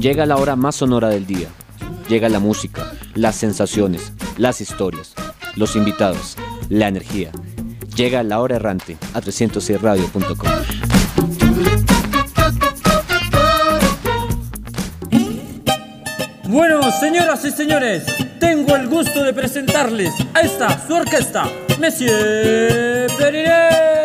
Llega la hora más sonora del día. Llega la música, las sensaciones, las historias, los invitados, la energía. Llega la hora errante a 306radio.com. Bueno, señoras y señores, tengo el gusto de presentarles a esta su orquesta, Monsieur Perinet.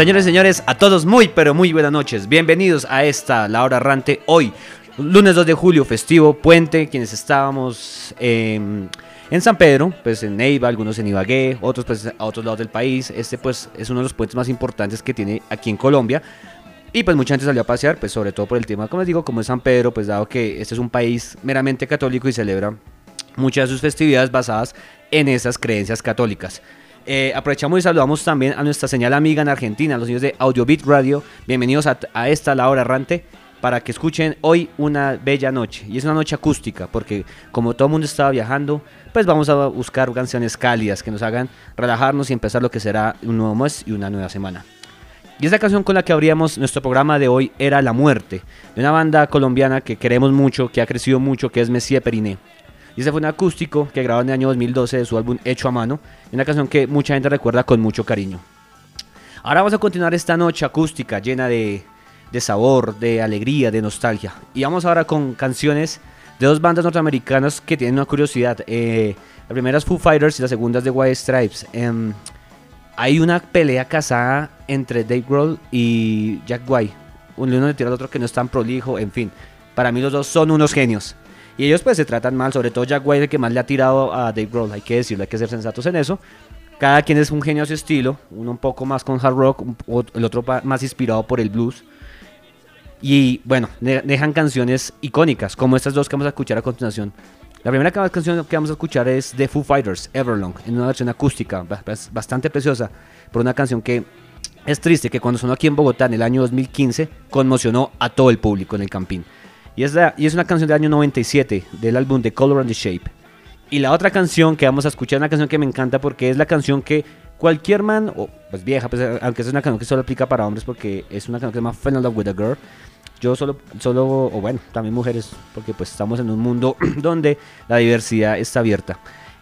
Señores, señores, a todos muy, pero muy buenas noches. Bienvenidos a esta, la hora errante, hoy, lunes 2 de julio, festivo, puente, quienes estábamos em, en San Pedro, pues en Neiva, algunos en Ibagué, otros pues a otros lados del país. Este pues es uno de los puentes más importantes que tiene aquí en Colombia. Y pues mucha gente salió a pasear, pues sobre todo por el tema, como les digo, como es San Pedro, pues dado que este es un país meramente católico y celebra muchas de sus festividades basadas en esas creencias católicas. Eh, aprovechamos y saludamos también a nuestra señal amiga en Argentina, los niños de Audiobit Radio. Bienvenidos a, esta, la hora errante, para que escuchen hoy una bella noche. Y es una noche acústica, porque como todo el mundo estaba viajando, pues vamos a buscar canciones cálidas que nos hagan relajarnos y empezar lo que será un nuevo mes y una nueva semana. Y esta canción con la que abríamos nuestro programa de hoy era La Muerte, de una banda colombiana que queremos mucho, que ha crecido mucho, que es Messier Periné. Y ese fue un acústico que grabó en el año 2012 de su álbum Hecho a Mano, una canción que mucha gente recuerda con mucho cariño. Ahora vamos a continuar esta noche acústica llena de, sabor, de alegría, de nostalgia. Y vamos ahora con canciones de dos bandas norteamericanas que tienen una curiosidad. Eh, la primera es Foo Fighters y la segunda es The White Stripes. Em, hay una pelea casada entre Dave Grohl y Jack White. Uno le tira al otro que no es tan prolijo, en fin. Para mí los dos son unos genios. Y ellos pues se tratan mal, sobre todo Jack White, el que más le ha tirado a Dave Grohl, hay que decirlo, hay que ser sensatos en eso. Cada quien es un genio a su estilo, uno un poco más con hard rock, el otro más inspirado por el blues. Y bueno, dejan canciones icónicas, como estas dos que vamos a escuchar a continuación. La primera canción que vamos a escuchar es de Foo Fighters, Everlong, en una versión acústica, bastante preciosa, por una canción que es triste, que cuando sonó aquí en Bogotá en el año 2015, conmocionó a todo el público en el campín. Y es, y es una canción del año 97 del álbum The Color and the Shape. Y la otra canción que vamos a escuchar es una canción que me encanta porque es la canción que cualquier man, o pues vieja, pues, aunque es una canción que solo aplica para hombres porque es una canción que se llama Fell in Love with a Girl. Yo solo, solo, o bueno, también mujeres, porque pues estamos en un mundo donde la diversidad está abierta.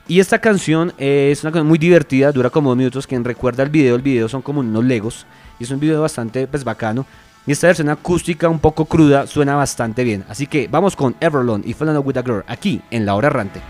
Y esta canción es una canción muy divertida, dura como dos minutos. Quien recuerda el video, el video son como unos legos. Y es un video bastante pues bacano. Y esta versión acústica un poco cruda suena bastante bien. Así que vamos con Everlong y Falling With a Girl aquí en La Hora Errante.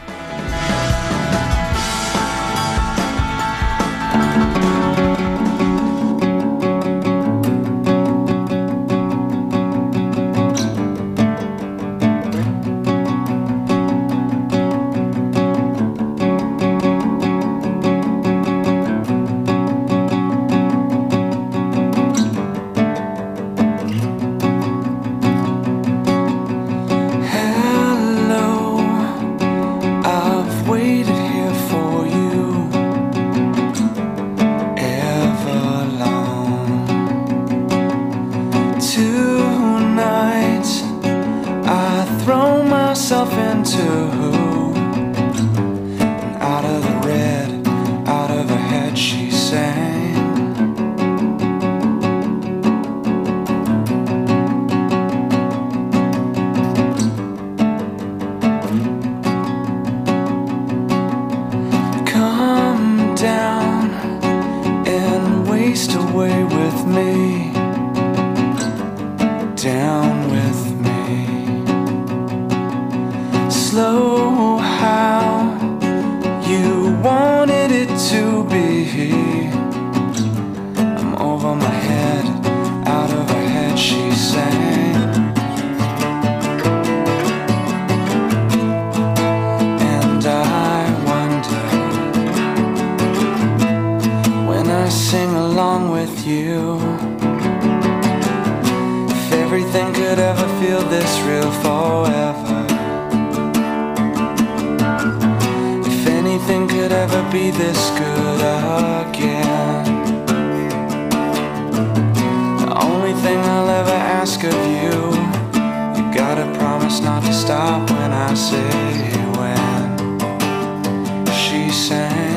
feel this real forever. If anything could ever be this good again, the only thing I'll ever ask of you, you gotta promise not to stop when I say when. She sang.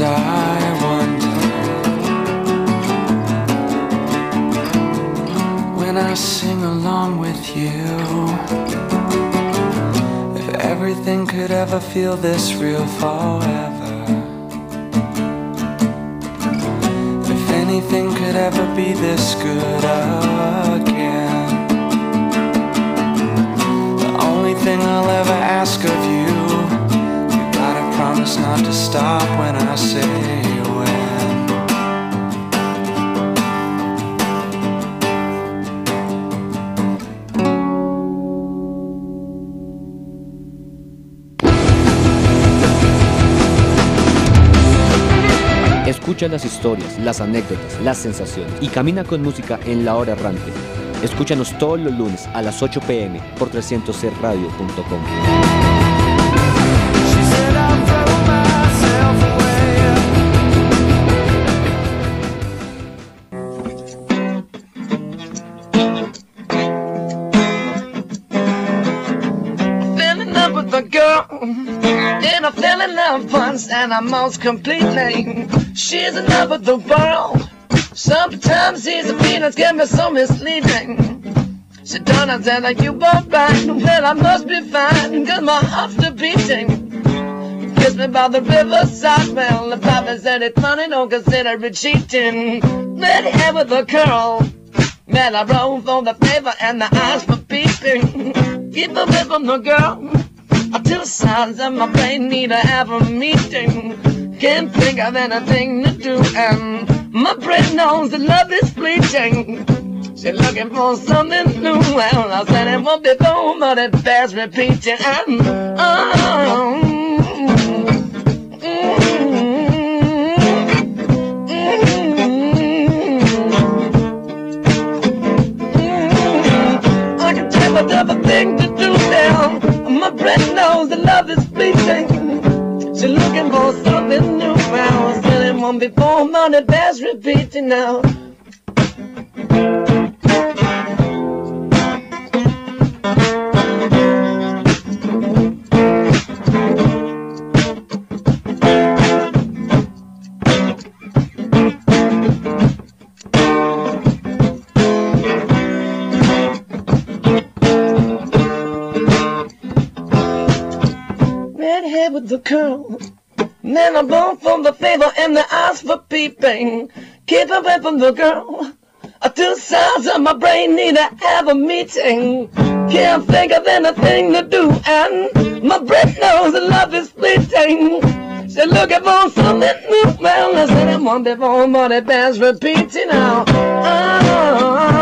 I wonder when I sing along with you if everything could ever feel this real forever. If anything could ever be this good again. The only thing I'll ever ask of you not to stop when I say. Escucha las historias, las anécdotas, las sensaciones y camina con música en la hora errante. Escúchanos todos los lunes a las 8 pm por 300radio.com. She and I most completely. She's in love with the world. Sometimes these feelings get me so misleading. She and said like you were right. Well, I must be fine, cause my heart's still beating. Kiss me by the riverside. Well, the papa said it's funny, don't consider it cheating. Let have with a curl. Man, I roll for the favor and the eyes for peeping. Keep away from the girl. Two sides of my brain need to have a meeting. Can't think of anything to do, and my brain knows that love is fleeting. She's looking for something new. Well, I said it won't be boom, but it bears repeating. And, oh, mm, mm, I can tell another thing to do now. My brain knows that love is fleeting. She's looking for something new. Well, I said it won't be boom, but it bears repeating now. Curl. Man, I'm born for the favor and the eyes for peeping. Keep away from the girl. Two sides of my brain need to have a meeting. Can't think of anything to do, and my brain knows love is fleeting. She's looking for something new. Well, I said it one before, but it bears repeating now. Ah,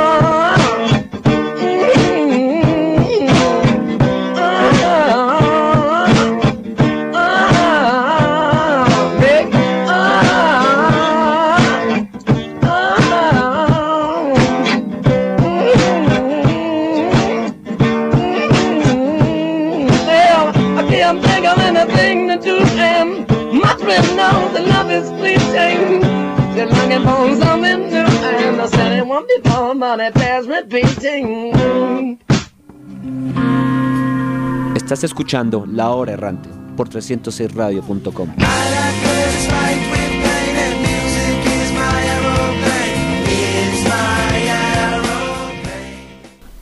New, and I said it won't be but it bears repeating. Estás escuchando La Hora Errante por 306radio.com.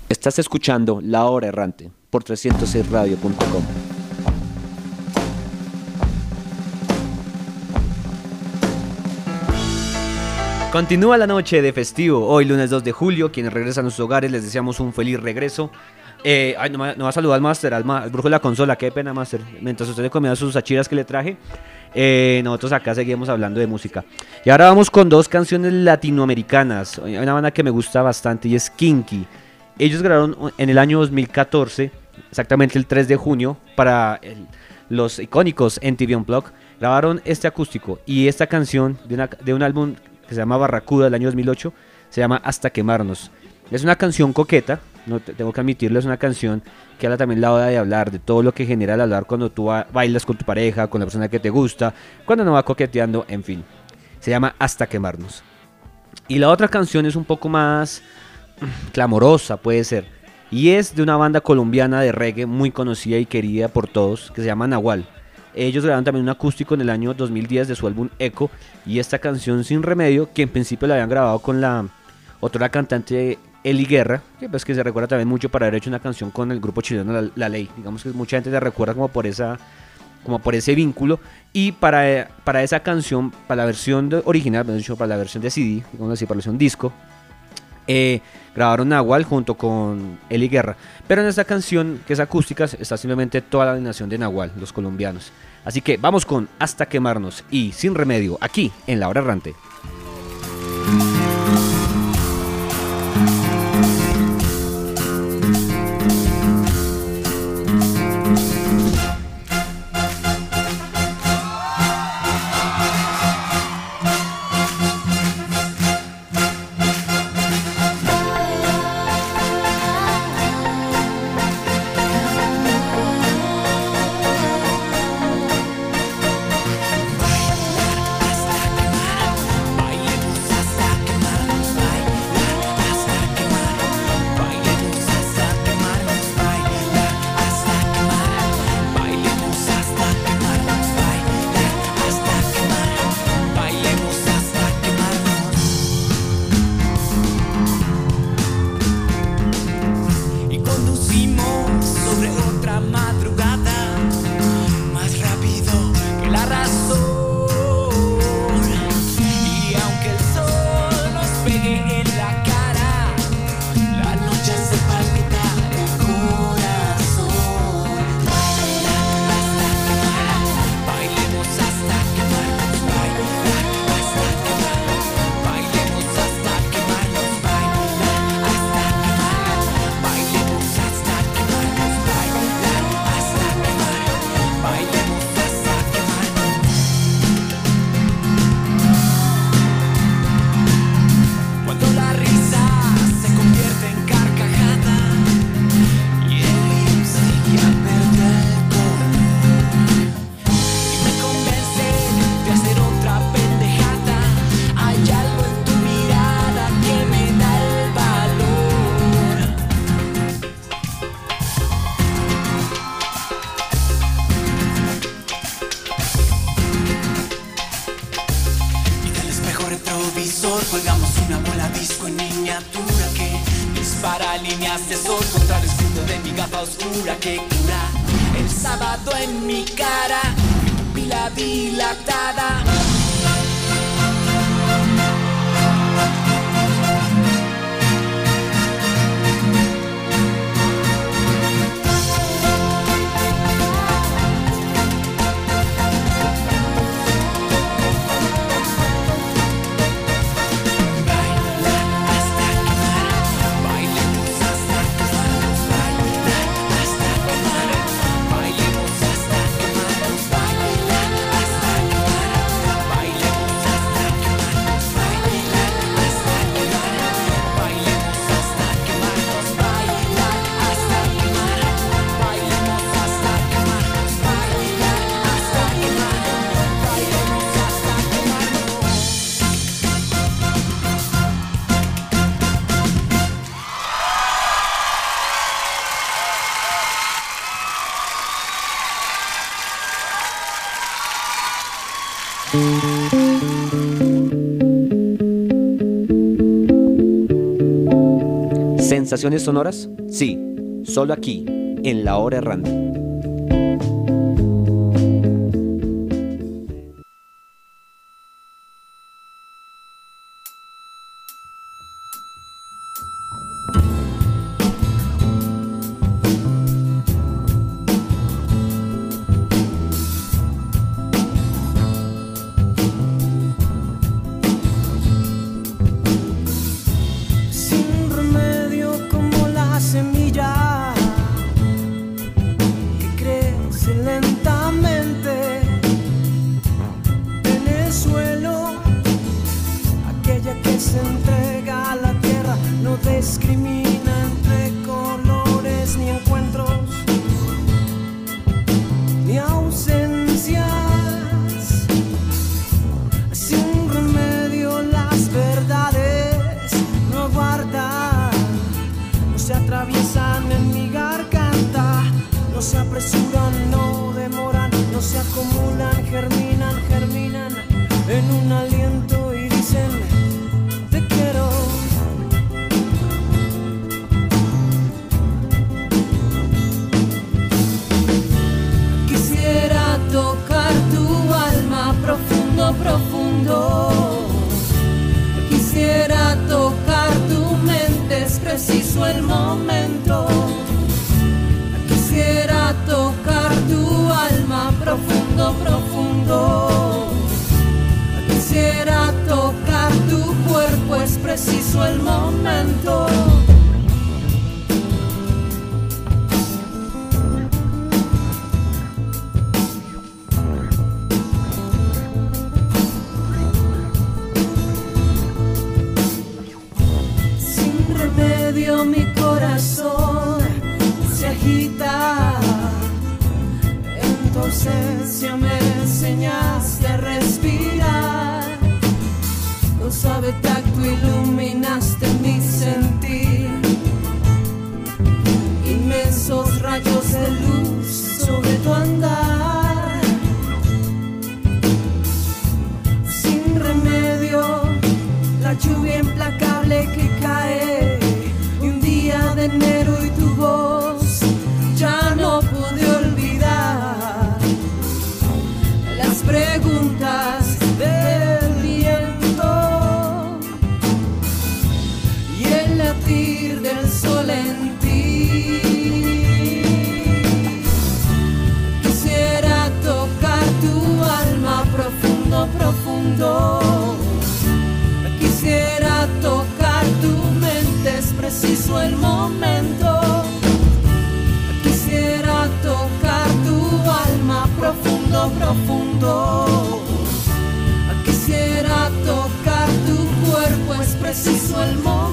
Estás escuchando La Hora Errante por 306radio.com. Continúa la noche de festivo, hoy lunes 2 de julio, quienes regresan a sus hogares les deseamos un feliz regreso. Eh, no, va a saludar al Master, al, al brujo de la consola, qué pena Master, mientras usted le comía sus achiras que le traje. Eh, nosotros acá seguimos hablando de música. Y ahora vamos con dos canciones latinoamericanas. Una banda que me gusta bastante y es Kinky. Ellos grabaron en el año 2014, exactamente el 3 de junio, para los icónicos NTV Unplugged. Grabaron este acústico y esta canción de un álbum se llama Barracuda del año 2008 se llama Hasta quemarnos. Es una canción coqueta, no te- tengo que admitirlo, es una canción que habla también la hora de hablar, de todo lo que genera el hablar cuando tú ba- bailas con tu pareja, con la persona que te gusta, cuando no va coqueteando, en fin. Se llama Hasta quemarnos. Y la otra canción es un poco más clamorosa, puede ser. Y es de una banda colombiana de reggae muy conocida y querida por todos, que se llama Nahual. Ellos grabaron también un acústico en el año 2010 de su álbum Echo. Y esta canción Sin Remedio, que en principio la habían grabado con la otra cantante Eli Guerra, que pues que se recuerda también mucho para haber hecho una canción con el grupo chileno La, La Ley. Digamos que mucha gente la recuerda como por esa como por ese vínculo y para, para esa canción, para la versión de- original, mejor dicho, para la versión de CD, digamos así, para la versión disco, eh, grabaron Nahual junto con Eli Guerra. Pero en esta canción, que es acústica, está simplemente toda la alineación de Nahual, los colombianos. Así que vamos con Hasta quemarnos y Sin remedio, aquí en La Hora Errante. Sol contra el escudo de mi gafa oscura que cura el sábado en mi cara, mi pupila dilatada. ¿Sensaciones sonoras? Sí, solo aquí, en La Hora Errante. Quisiera tocar tu mente, es preciso el momento. Quisiera tocar tu alma profundo, profundo. Quisiera tocar tu cuerpo, es preciso el momento.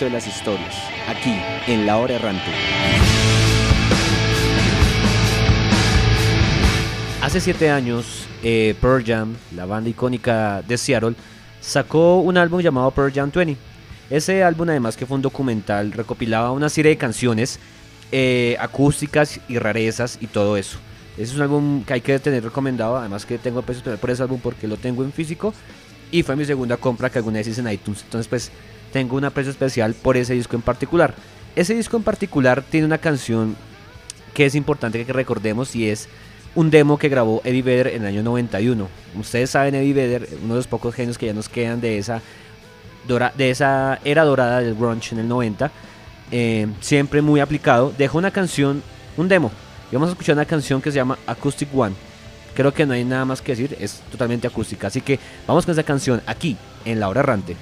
De las historias, aquí, en La Hora Errante. Hace siete años, eh, Pearl Jam, la banda icónica de Seattle, sacó un álbum llamado Pearl Jam 20. Ese álbum, además que fue un documental, recopilaba una serie de canciones eh, acústicas y rarezas y todo eso. Ese es un álbum que hay que tener recomendado, además que tengo peso por ese álbum porque lo tengo en físico y fue mi segunda compra que alguna vez hice en iTunes. Entonces, pues tengo un aprecio especial por ese disco en particular. Ese disco en particular tiene una canción que es importante que recordemos y es un demo que grabó Eddie Vedder en el año 91. Ustedes saben Eddie Vedder, uno de los pocos genios que ya nos quedan de esa, dora- de esa era dorada del grunge en el 90. eh, siempre muy aplicado. Dejó una canción, un demo. Y vamos a escuchar una canción que se llama Acoustic One. Creo que no hay nada más que decir, es totalmente acústica. Así que vamos con esa canción aquí, en La Hora Errante.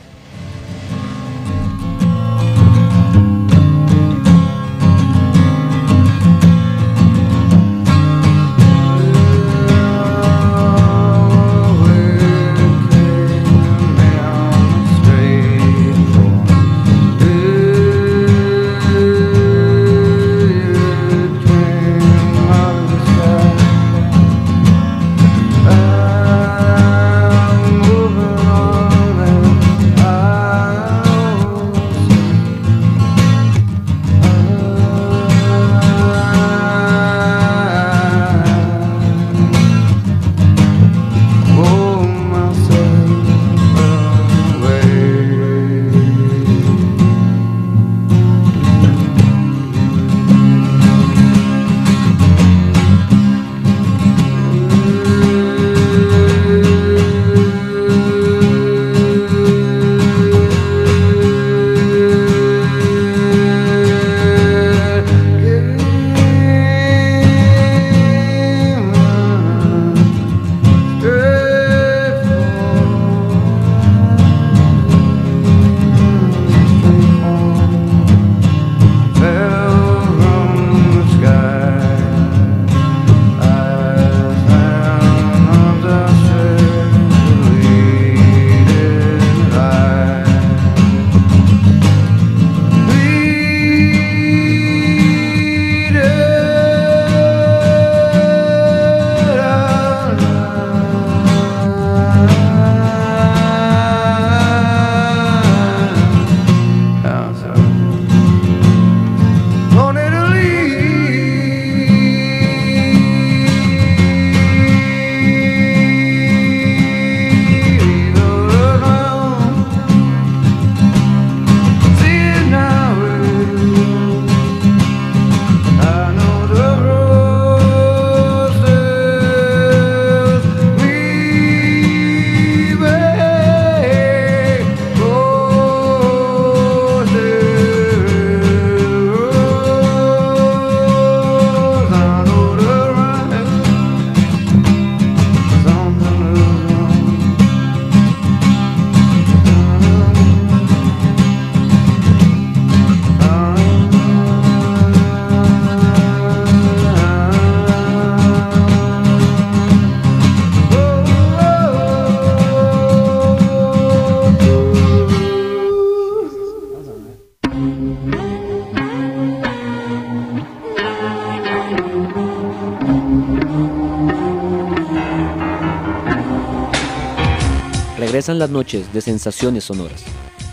Regresan las noches de sensaciones sonoras,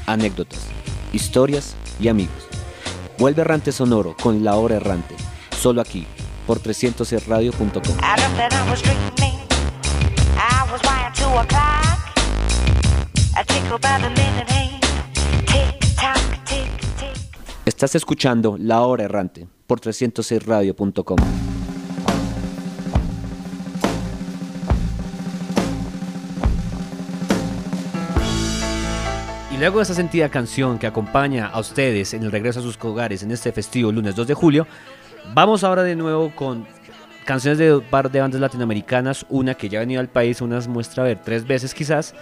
anécdotas, historias y amigos. Vuelve Errante Sonoro con La Hora Errante, solo aquí, por 300radio.com. I dreamt that I was dreaming. I was wired to a clock. A tickle by the minute hand. Tick tock, tick tick. Estás escuchando La Hora Errante por 306radio.com. Y luego de esa sentida canción que acompaña a ustedes en el regreso a sus hogares en este festivo lunes 2 de julio, vamos ahora de nuevo con canciones de un par de bandas latinoamericanas, una que ya ha venido al país, unas muestra a ver tres veces quizás,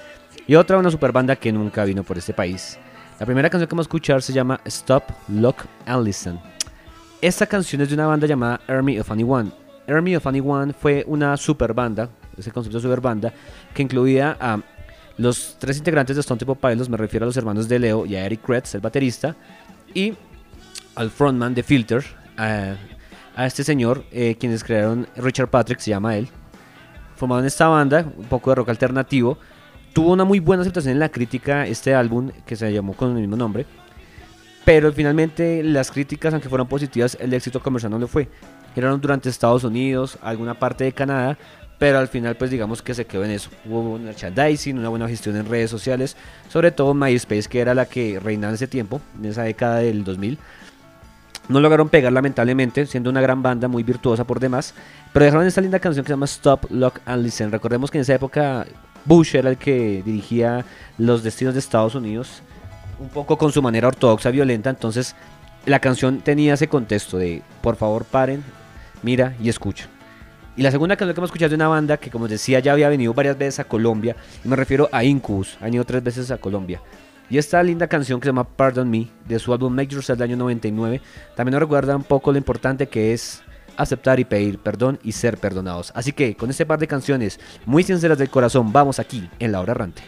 y otra una super banda que nunca vino por este país. La primera canción que vamos a escuchar se llama Stop, Look and Listen. Esta canción es de una banda llamada Army of Anyone. Army of Anyone fue una super banda, ese concepto de super banda, que incluía a los tres integrantes de Stone Temple Pilots, me refiero a los hermanos de Leo y a Eric Kretz, el baterista, y al frontman de Filter, a, este señor, eh, quienes crearon Richard Patrick, se llama él. Formaron esta banda, un poco de rock alternativo. Tuvo una muy buena aceptación en la crítica este álbum, que se llamó con el mismo nombre. Pero finalmente las críticas, aunque fueron positivas, el éxito comercial no lo fue. Giraron durante Estados Unidos, alguna parte de Canadá, pero al final pues digamos que se quedó en eso. Hubo un merchandising, una buena gestión en redes sociales, sobre todo MySpace, que era la que reinaba en ese tiempo, en esa década del 2000. No lograron pegar lamentablemente, siendo una gran banda muy virtuosa por demás, pero dejaron esta linda canción que se llama Stop, Lock and Listen. Recordemos que en esa época Bush era el que dirigía los destinos de Estados Unidos, un poco con su manera ortodoxa violenta, entonces la canción tenía ese contexto de por favor paren, mira y escucha. Y la segunda canción que hemos escuchado de una banda que, como decía, ya había venido varias veces a Colombia. Y me refiero a Incubus. Ha venido tres veces a Colombia. Y esta linda canción que se llama Pardon Me, de su álbum Make Yourself del año 99, también nos recuerda un poco lo importante que es aceptar y pedir perdón y ser perdonados. Así que con este par de canciones muy sinceras del corazón, vamos aquí en La Hora Errante.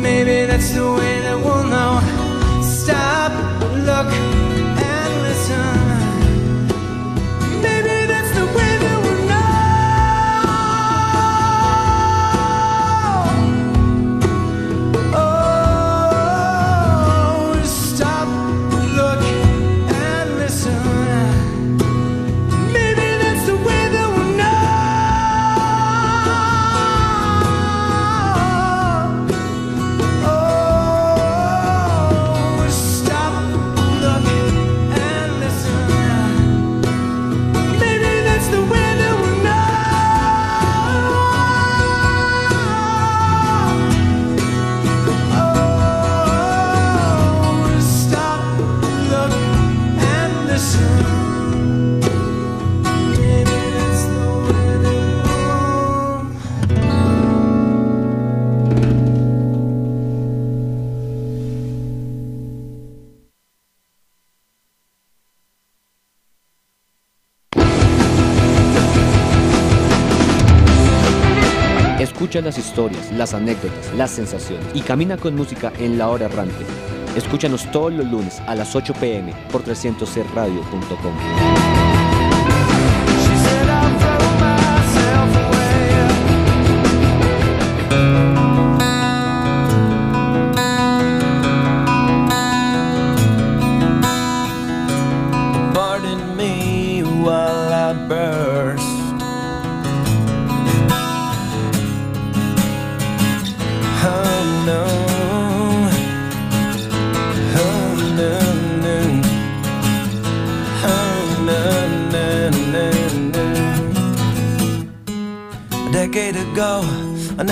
Maybe that's the way las anécdotas, las sensaciones y camina con música en la hora errante. Escúchanos todos los lunes a las 8 pm por 300radio.com. She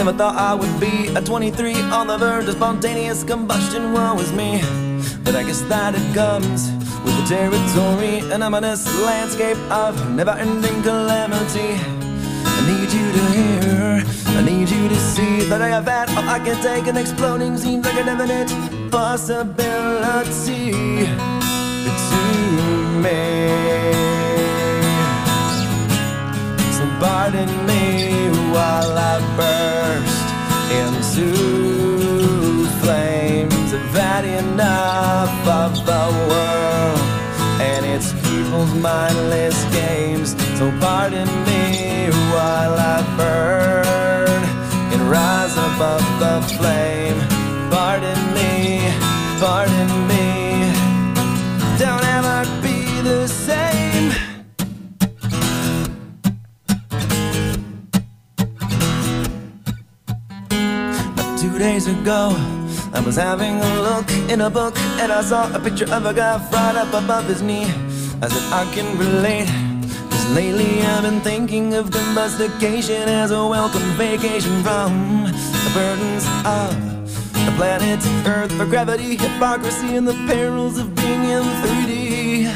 never thought I would be a 23 on the verge of spontaneous combustion. Woe is me. But I guess that it comes with the territory, an ominous landscape of never ending calamity. I need you to hear, I need you to see that I have had all I can take, and exploding seems like an infinite possibility to me. So pardon me while I burst into flames. I've had enough of the world and its people's mindless games. So pardon me while I burn and rise above the flame. Pardon me, pardon me. Days ago, I was having a look in a book and I saw a picture of a guy right up above his knee. I said, I can relate. Cause lately I've been thinking of domestication as a welcome vacation from the burdens of the planet Earth for gravity, hypocrisy, and the perils of being in 3D.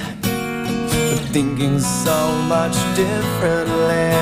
But thinking so much differently.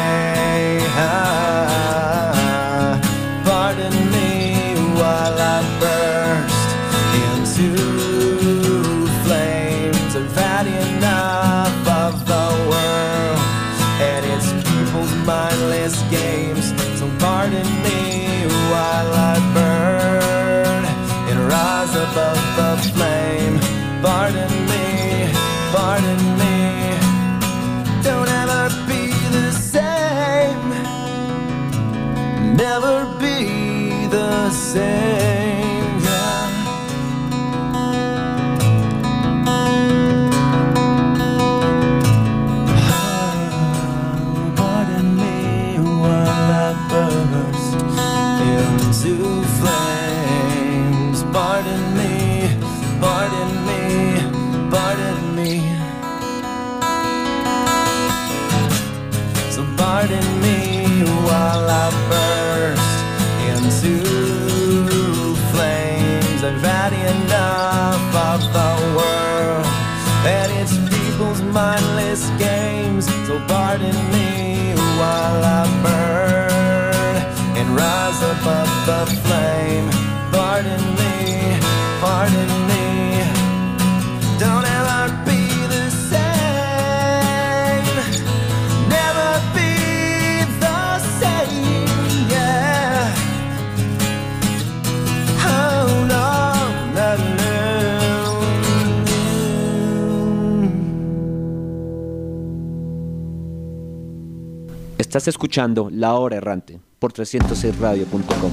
Estás escuchando La Hora Errante por 306radio.com.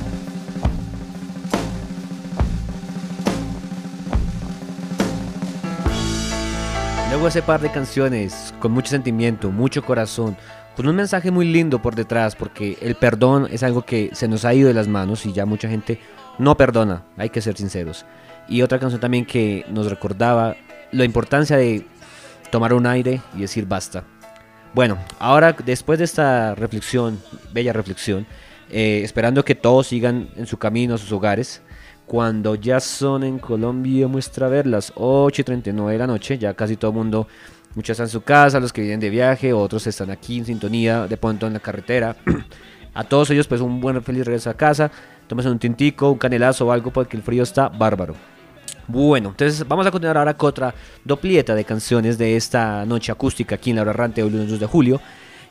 Luego ese par de canciones con mucho sentimiento, mucho corazón, con un mensaje muy lindo por detrás, porque el perdón es algo que se nos ha ido de las manos y ya mucha gente no perdona, hay que ser sinceros. Y otra canción también que nos recordaba la importancia de tomar un aire y decir basta. Bueno, ahora después de esta reflexión, bella reflexión, eh, esperando que todos sigan en su camino a sus hogares, cuando ya son en Colombia, muestra ver las 8 y 39 de la noche, ya casi todo el mundo, muchos están en su casa, los que vienen de viaje, otros están aquí en sintonía, de pronto en la carretera. a todos ellos, pues un buen feliz regreso a casa, tómense un tintico, un canelazo o algo, porque el frío está bárbaro. Bueno, entonces vamos a continuar ahora con otra doplieta de canciones de esta noche acústica aquí en la hora errante hoy lunes 2 de julio.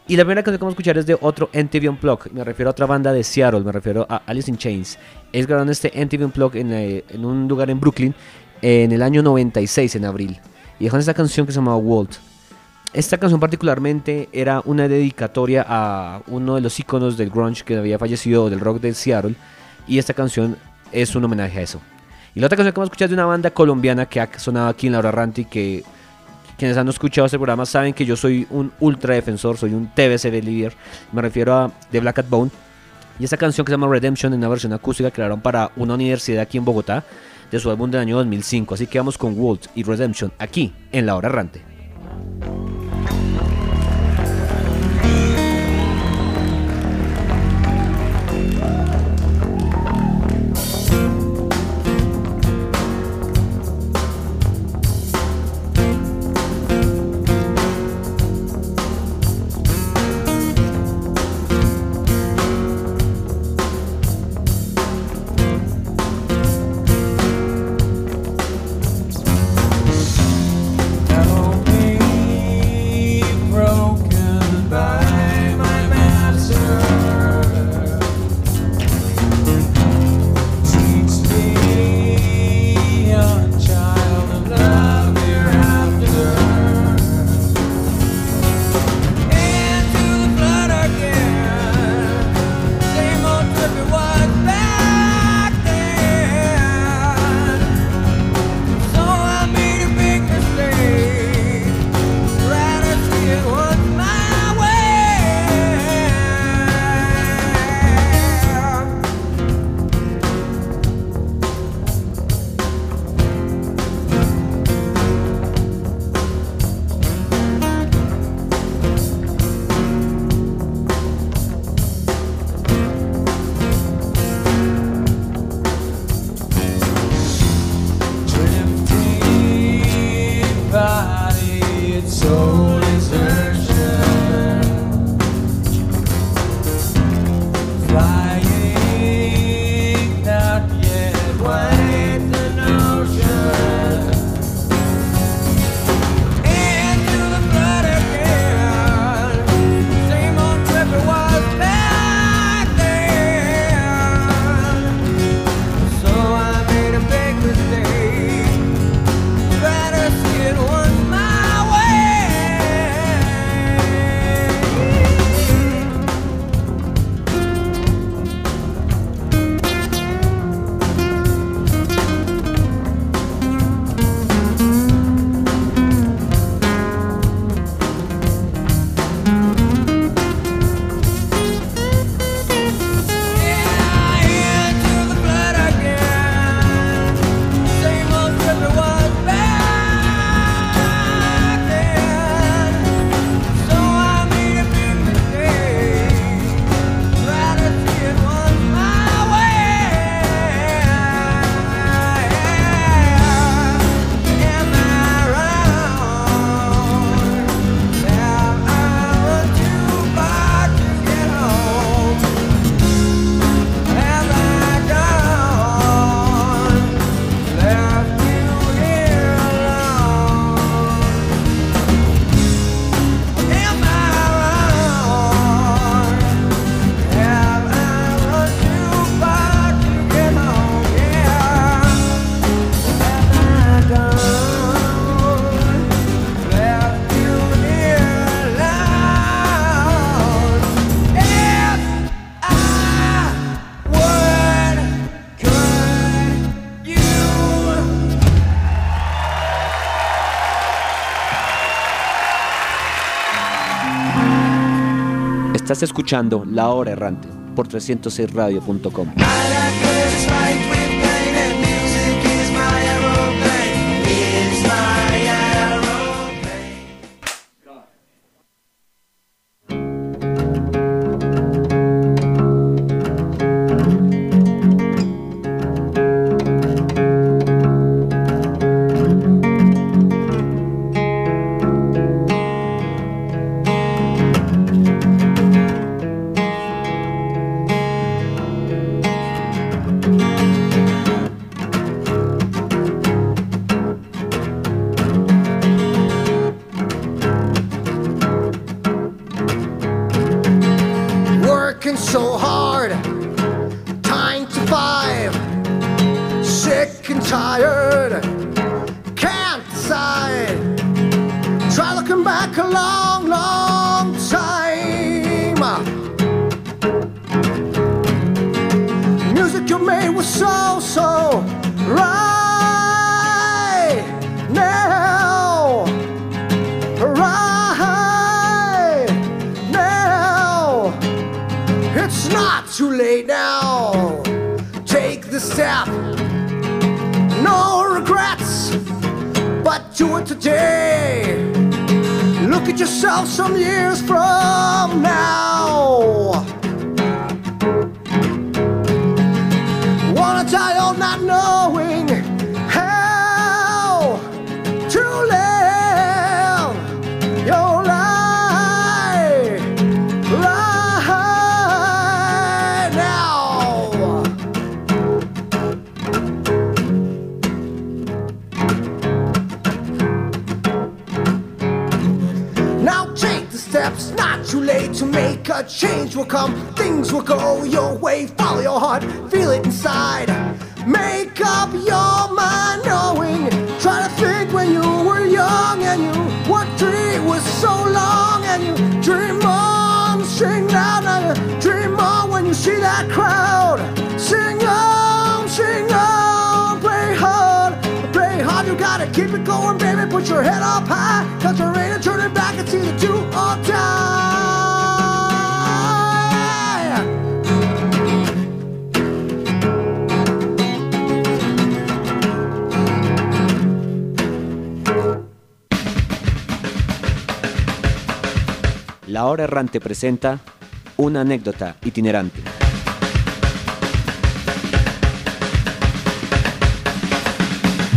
Y la primera canción que vamos a escuchar es de otro NTV Unplugged. Me refiero a otra banda de Seattle, me refiero a Alice in Chains. Es grabando este NTV Unplugged en, eh, en un lugar en Brooklyn en el año 96, en abril. Y dejaron esta canción que se llamaba Walt. Esta canción particularmente era una dedicatoria a uno de los íconos del grunge que había fallecido del rock de Seattle. Y esta canción es un homenaje a eso. Y la otra canción que vamos a escuchar es de una banda colombiana que ha sonado aquí en la hora errante y que quienes han escuchado este programa saben que yo soy un ultra defensor, soy un TBC de líder. Me refiero a The Black Cat Bone. Y esta canción que se llama Redemption en una versión acústica grabaron para una universidad aquí en Bogotá de su álbum del año 2005. Así que vamos con Walt y Redemption aquí en la hora errante. Estás escuchando La Hora Errante por 306radio.com. crowd. Sing on, sing on, play hard, play hard. You gotta keep it going, baby. Put your head up high, cause there ain't a turning back. It's either do or die. La Hora Errante presenta una anécdota itinerante.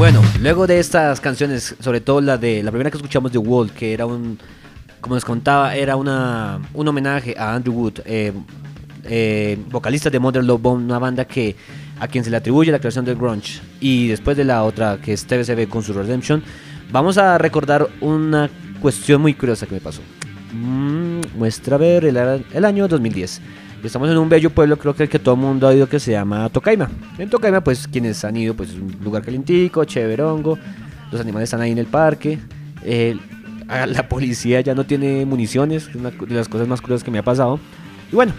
Bueno, luego de estas canciones, sobre todo la de la primera que escuchamos de Walt, que era un, como les contaba, era una, un homenaje a Andrew Wood, eh, eh, vocalista de Modern Love Bone, una banda que a quien se le atribuye la creación del grunge, y después de la otra que es TVCB con su Redemption, vamos a recordar una cuestión muy curiosa que me pasó. Mm, muestra ver el, el año 2010. Estamos en un bello pueblo, creo que el que todo el mundo ha ido, que se llama Tocaima. En Tocaima, pues quienes han ido, pues es un lugar calentico, chéverongo. Los animales están ahí en el parque. eh, la policía ya no tiene municiones, es una de las cosas más curiosas que me ha pasado. Y bueno,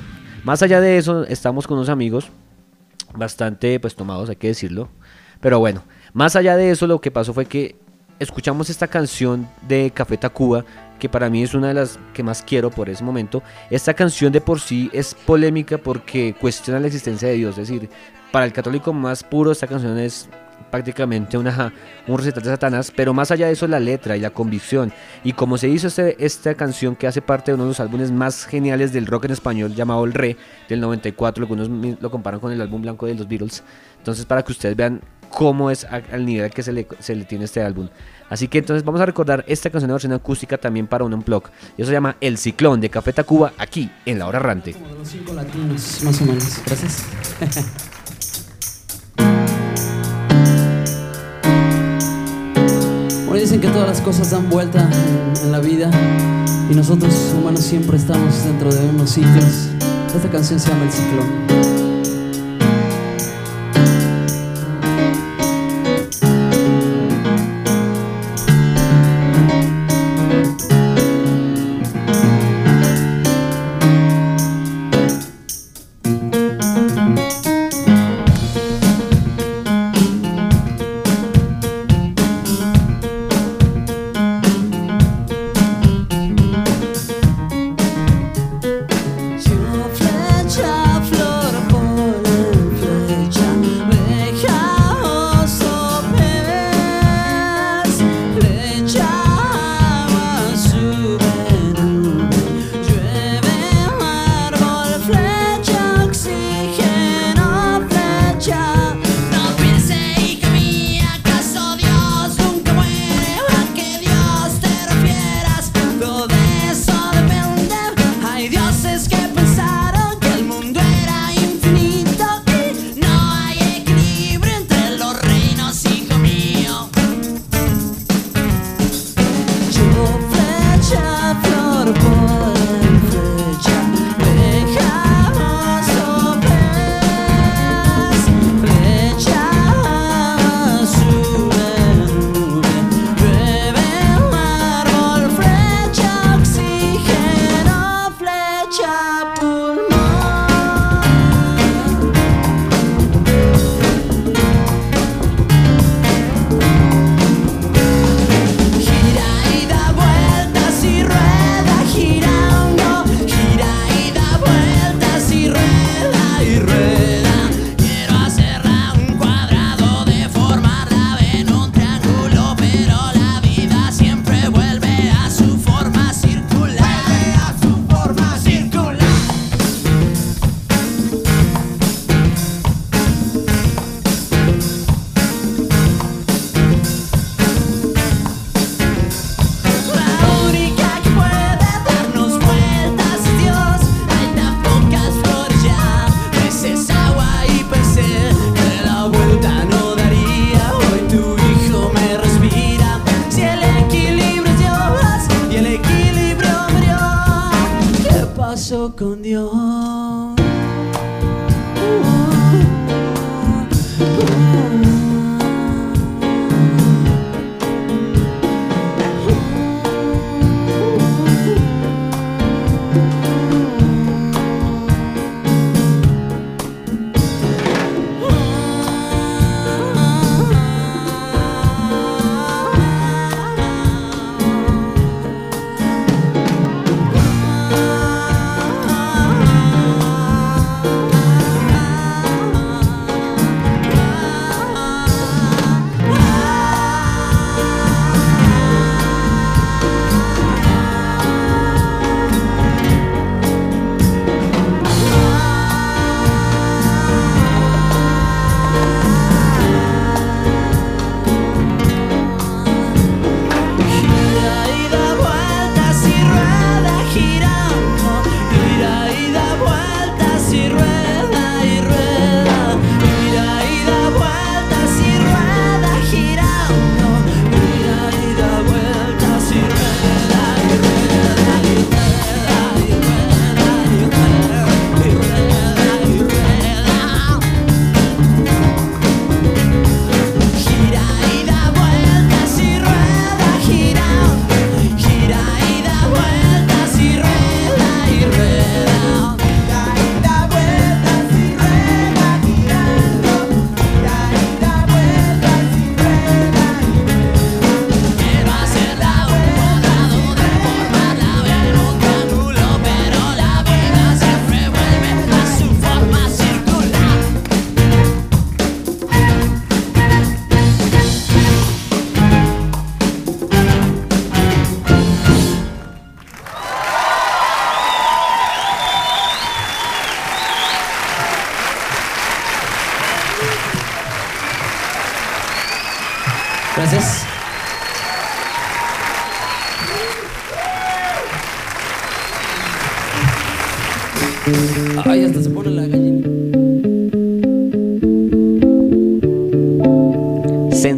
más allá de eso, estamos con unos amigos bastante pues tomados, hay que decirlo. Pero bueno, más allá de eso, lo que pasó fue que escuchamos esta canción de Café Tacuba, que para mí es una de las que más quiero por ese momento. Esta canción de por sí es polémica porque cuestiona la existencia de Dios, es decir, para el católico más puro esta canción es prácticamente una, un recital de Satanás, pero más allá de eso la letra y la convicción. Y como se hizo este- esta canción que hace parte de uno de los álbumes más geniales del rock en español llamado El Re del 94, algunos lo comparan con el álbum blanco de los Beatles, entonces para que ustedes vean cómo es al nivel que se le, se le tiene este álbum. Así que entonces vamos a recordar esta canción de versión acústica también para un unplug. Y eso se llama El Ciclón de Café Tacuba aquí en La Hora Errante. Como de los cinco latinos, más o menos. Gracias. Bueno, dicen que todas las cosas dan vuelta en, en la vida y nosotros humanos siempre estamos dentro de unos ciclos. Esta canción se llama El Ciclón.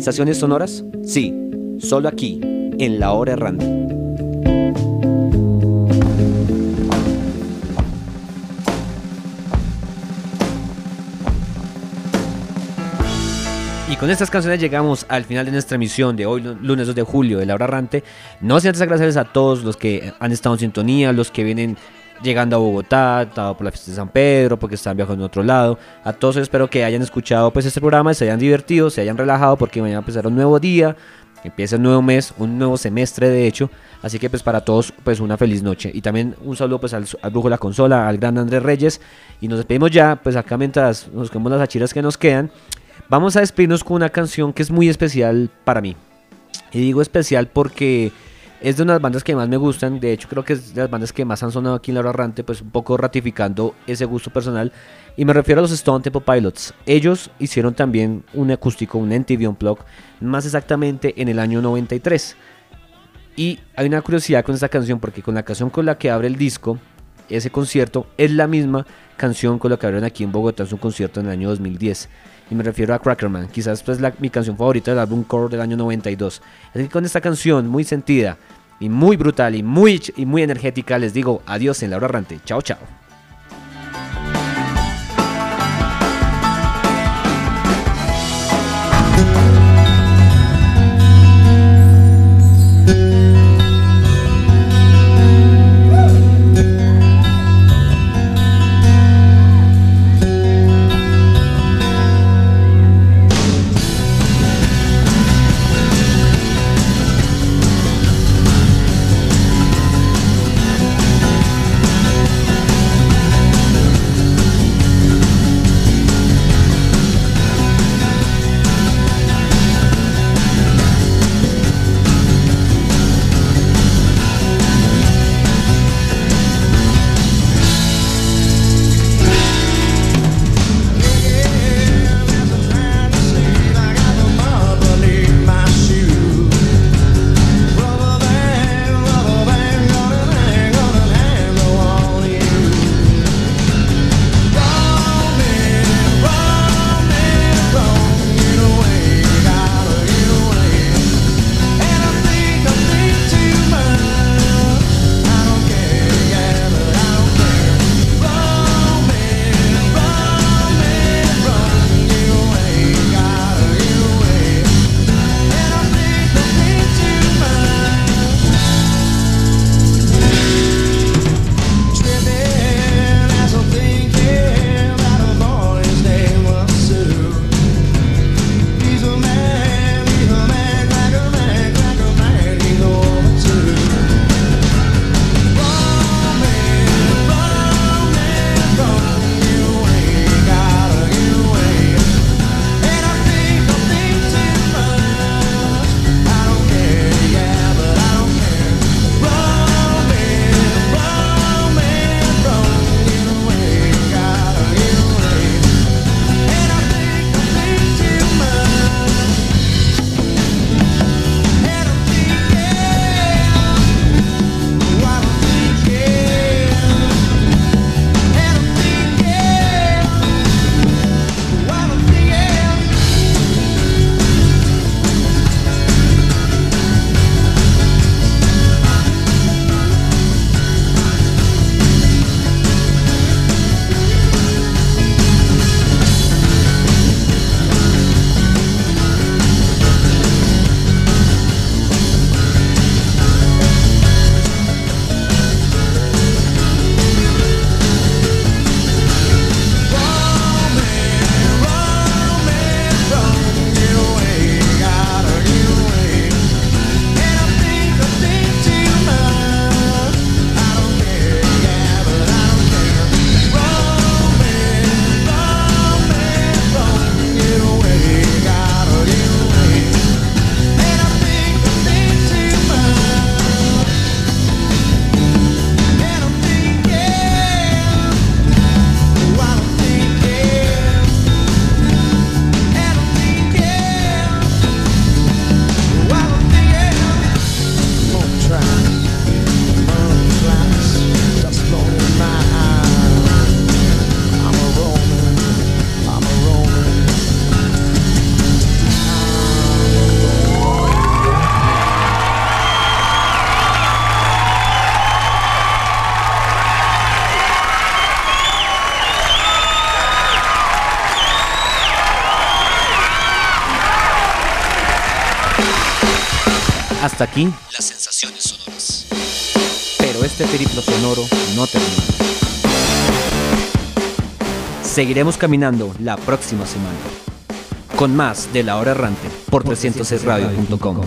¿Sensaciones sonoras? Sí, solo aquí, en la hora errante. Y con estas canciones llegamos al final de nuestra emisión de hoy, lu- lunes 2 de julio, de la hora errante. No sin antes agradecerles a todos los que han estado en sintonía, los que vienen llegando a Bogotá, por la fiesta de San Pedro, porque están viajando a otro lado. A todos espero que hayan escuchado pues este programa, se hayan divertido, se hayan relajado, porque mañana empezará un nuevo día, empieza un nuevo mes, un nuevo semestre de hecho. Así que pues para todos pues una feliz noche. Y también un saludo pues al, al brujo de la consola, al gran Andrés Reyes. Y nos despedimos ya, pues acá mientras nos quedamos las achiras que nos quedan. Vamos a despedirnos con una canción que es muy especial para mí. Y digo especial porque es de unas bandas que más me gustan. De hecho, creo que es de las bandas que más han sonado aquí en La Hora Errante, pues un poco ratificando ese gusto personal. Y me refiero a los Stone Temple Pilots. Ellos hicieron también un acústico, un NTV Unplugged, más exactamente en el año 93. Y hay una curiosidad con esta canción, porque con la canción con la que abre el disco, ese concierto, es la misma canción con la que abrieron aquí en Bogotá en su concierto en el año 2010. Y me refiero a Crackerman, quizás pues la, mi canción favorita del álbum Core del año 92. Así que con esta canción muy sentida y muy brutal y muy, y muy energética les digo adiós en la hora errante. Chao, chao. Hasta aquí, Las sensaciones sonoras. pero este periplo sonoro no termina. Seguiremos caminando la próxima semana con más de La Hora Errante por 306radio.com.